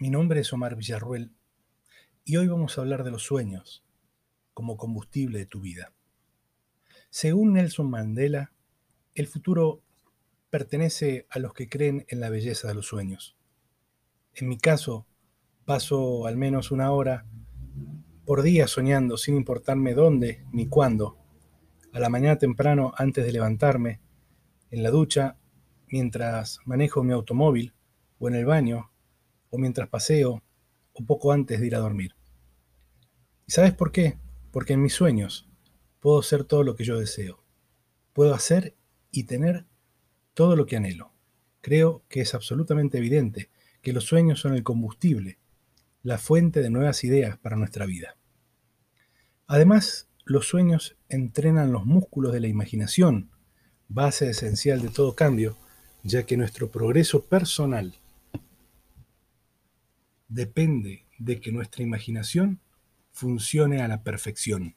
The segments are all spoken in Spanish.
Mi nombre es Omar Villarruel y hoy vamos a hablar de los sueños como combustible de tu vida. Según Nelson Mandela, el futuro pertenece a los que creen en la belleza de los sueños. En mi caso, paso al menos una hora por día soñando sin importarme dónde ni cuándo, a la mañana temprano antes de levantarme, en la ducha, mientras manejo mi automóvil o en el baño o mientras paseo o poco antes de ir a dormir. ¿Y sabes por qué? Porque en mis sueños puedo ser todo lo que yo deseo. Puedo hacer y tener todo lo que anhelo. Creo que es absolutamente evidente que los sueños son el combustible, la fuente de nuevas ideas para nuestra vida. Además, los sueños entrenan los músculos de la imaginación, base esencial de todo cambio, ya que nuestro progreso personal depende de que nuestra imaginación funcione a la perfección.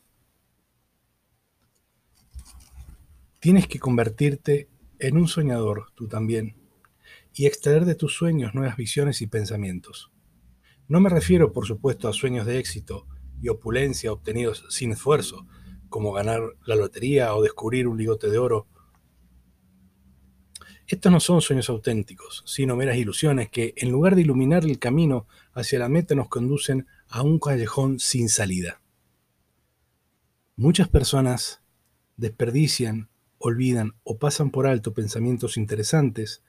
Tienes que convertirte en un soñador, tú también, y extraer de tus sueños nuevas visiones y pensamientos. No me refiero, por supuesto, a sueños de éxito y opulencia obtenidos sin esfuerzo, como ganar la lotería o descubrir un ligote de oro estos no son sueños auténticos, sino meras ilusiones que, en lugar de iluminar el camino hacia la meta, nos conducen a un callejón sin salida. Muchas personas desperdician, olvidan o pasan por alto pensamientos interesantes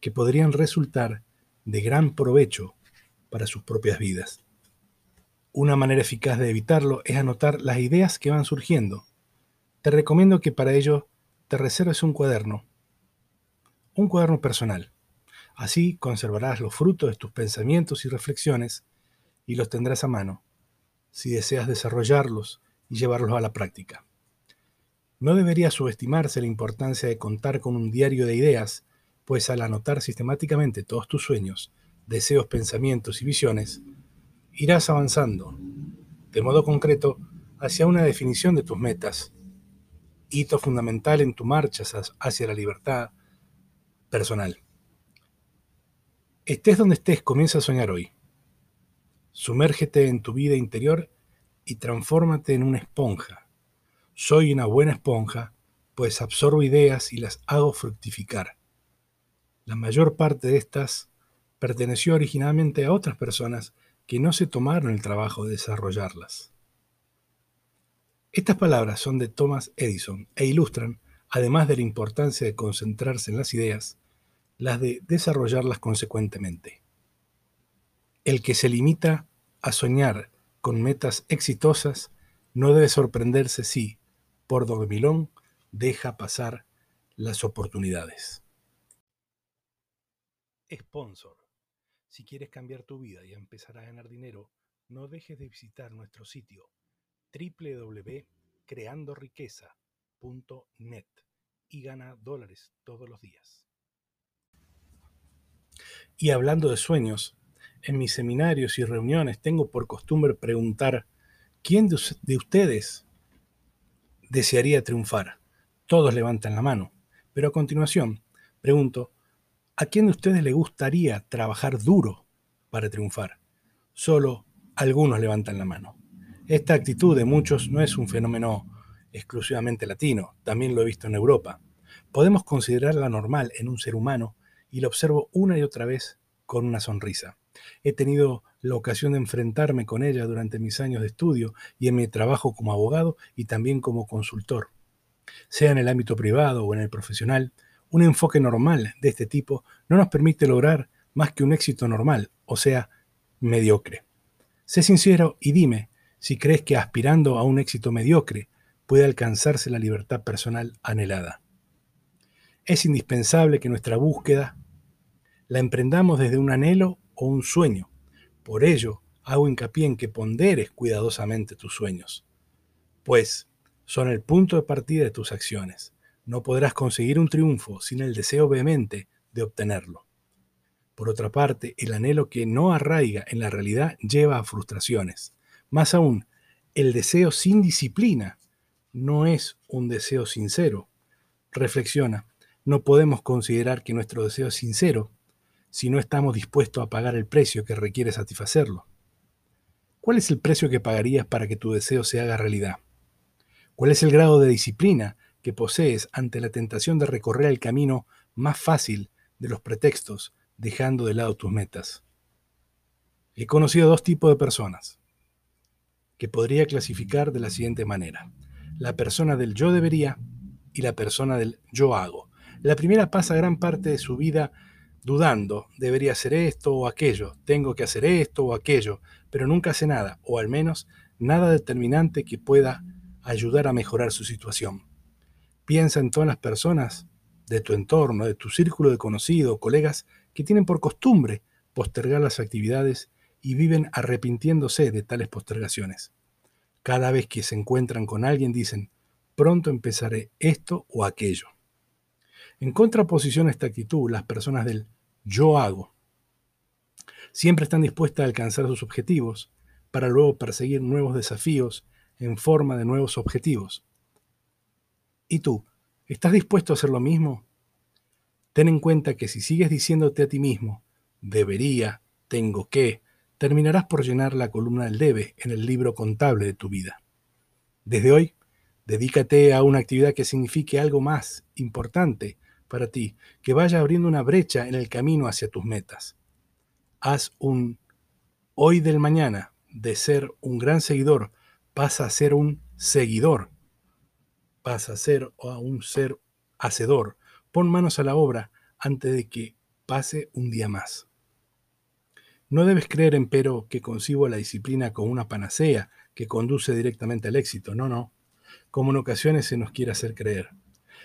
que podrían resultar de gran provecho para sus propias vidas. Una manera eficaz de evitarlo es anotar las ideas que van surgiendo. Te recomiendo que para ello te reserves un cuaderno un cuaderno personal. Así conservarás los frutos de tus pensamientos y reflexiones y los tendrás a mano, si deseas desarrollarlos y llevarlos a la práctica. No debería subestimarse la importancia de contar con un diario de ideas, pues al anotar sistemáticamente todos tus sueños, deseos, pensamientos y visiones, irás avanzando, de modo concreto, hacia una definición de tus metas, hito fundamental en tu marcha hacia la libertad, personal. Estés donde estés, comienza a soñar hoy. Sumérgete en tu vida interior y transfórmate en una esponja. Soy una buena esponja, pues absorbo ideas y las hago fructificar. La mayor parte de estas perteneció originalmente a otras personas que no se tomaron el trabajo de desarrollarlas. Estas palabras son de Thomas Edison e ilustran, además de la importancia de concentrarse en las ideas, las de desarrollarlas consecuentemente. El que se limita a soñar con metas exitosas no debe sorprenderse si, por dormilón, deja pasar las oportunidades. Sponsor. Si quieres cambiar tu vida y empezar a ganar dinero, no dejes de visitar nuestro sitio www.creandoriqueza.net y gana dólares todos los días. Y hablando de sueños, en mis seminarios y reuniones tengo por costumbre preguntar, ¿quién de, ustedes desearía triunfar? Todos levantan la mano. Pero a continuación, pregunto, ¿a quién de ustedes le gustaría trabajar duro para triunfar? Solo algunos levantan la mano. Esta actitud de muchos no es un fenómeno exclusivamente latino, también lo he visto en Europa. Podemos considerarla normal en un ser humano y lo observo una y otra vez con una sonrisa. He tenido la ocasión de enfrentarme con ella durante mis años de estudio y en mi trabajo como abogado y también como consultor. Sea en el ámbito privado o en el profesional, un enfoque normal de este tipo no nos permite lograr más que un éxito normal, o sea, mediocre. Sé sincero y dime si crees que aspirando a un éxito mediocre puede alcanzarse la libertad personal anhelada. Es indispensable que nuestra búsqueda la emprendamos desde un anhelo o un sueño. Por ello, hago hincapié en que ponderes cuidadosamente tus sueños, pues son el punto de partida de tus acciones. No podrás conseguir un triunfo sin el deseo vehemente de obtenerlo. Por otra parte, el anhelo que no arraiga en la realidad lleva a frustraciones. Más aún, el deseo sin disciplina no es un deseo sincero. Reflexiona, no podemos considerar que nuestro deseo es sincero si no estamos dispuestos a pagar el precio que requiere satisfacerlo? ¿Cuál es el precio que pagarías para que tu deseo se haga realidad? ¿Cuál es el grado de disciplina que posees ante la tentación de recorrer el camino más fácil de los pretextos, dejando de lado tus metas? He conocido dos tipos de personas que podría clasificar de la siguiente manera. La persona del yo debería y la persona del yo hago. La primera pasa gran parte de su vida dudando, debería hacer esto o aquello, tengo que hacer esto o aquello, pero nunca hace nada, o al menos nada determinante que pueda ayudar a mejorar su situación. Piensa en todas las personas de tu entorno, de tu círculo de conocidos, colegas, que tienen por costumbre postergar las actividades y viven arrepintiéndose de tales postergaciones. Cada vez que se encuentran con alguien dicen, pronto empezaré esto o aquello. En contraposición a esta actitud, las personas del yo hago siempre están dispuestas a alcanzar sus objetivos para luego perseguir nuevos desafíos en forma de nuevos objetivos. ¿Y tú? ¿Estás dispuesto a hacer lo mismo? Ten en cuenta que si sigues diciéndote a ti mismo, debería, tengo que, terminarás por llenar la columna del debe en el libro contable de tu vida. Desde hoy, dedícate a una actividad que signifique algo más importante para ti, que vaya abriendo una brecha en el camino hacia tus metas. Haz un hoy del mañana de ser un gran seguidor, pasa a ser un seguidor, pasa a ser a un ser hacedor. Pon manos a la obra antes de que pase un día más. No debes creer, empero, que concibo la disciplina como una panacea que conduce directamente al éxito. No, no. Como en ocasiones se nos quiere hacer creer.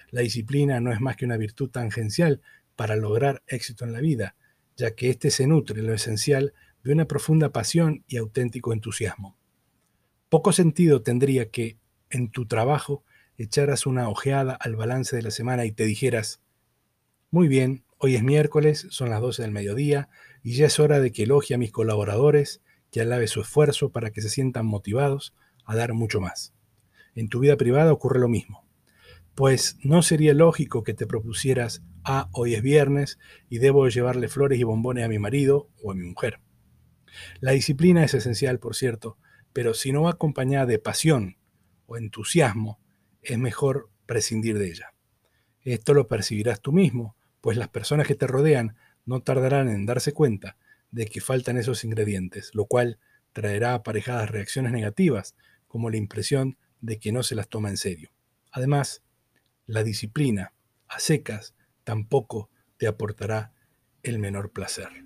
La disciplina no es más que una virtud tangencial para lograr éxito en la vida, ya que éste se nutre, lo esencial, de una profunda pasión y auténtico entusiasmo. Poco sentido tendría que, en tu trabajo, echaras una ojeada al balance de la semana y te dijeras, muy bien, hoy es miércoles, son las 12 del mediodía, y ya es hora de que elogie a mis colaboradores, que alabe su esfuerzo para que se sientan motivados a dar mucho más. En tu vida privada ocurre lo mismo pues no sería lógico que te propusieras, ah, hoy es viernes y debo llevarle flores y bombones a mi marido o a mi mujer. La disciplina es esencial, por cierto, pero si no va acompañada de pasión o entusiasmo, es mejor prescindir de ella. Esto lo percibirás tú mismo, pues las personas que te rodean no tardarán en darse cuenta de que faltan esos ingredientes, lo cual traerá aparejadas reacciones negativas, como la impresión de que no se las toma en serio. Además, la disciplina a secas tampoco te aportará el menor placer.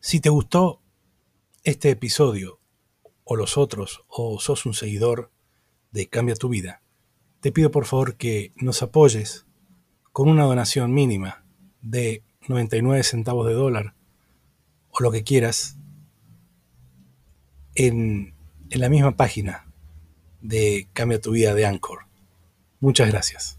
Si te gustó este episodio o los otros o sos un seguidor de Cambia tu vida, te pido por favor que nos apoyes con una donación mínima de 99 centavos de dólar o lo que quieras en, en la misma página de Cambia tu vida de Anchor. Muchas gracias.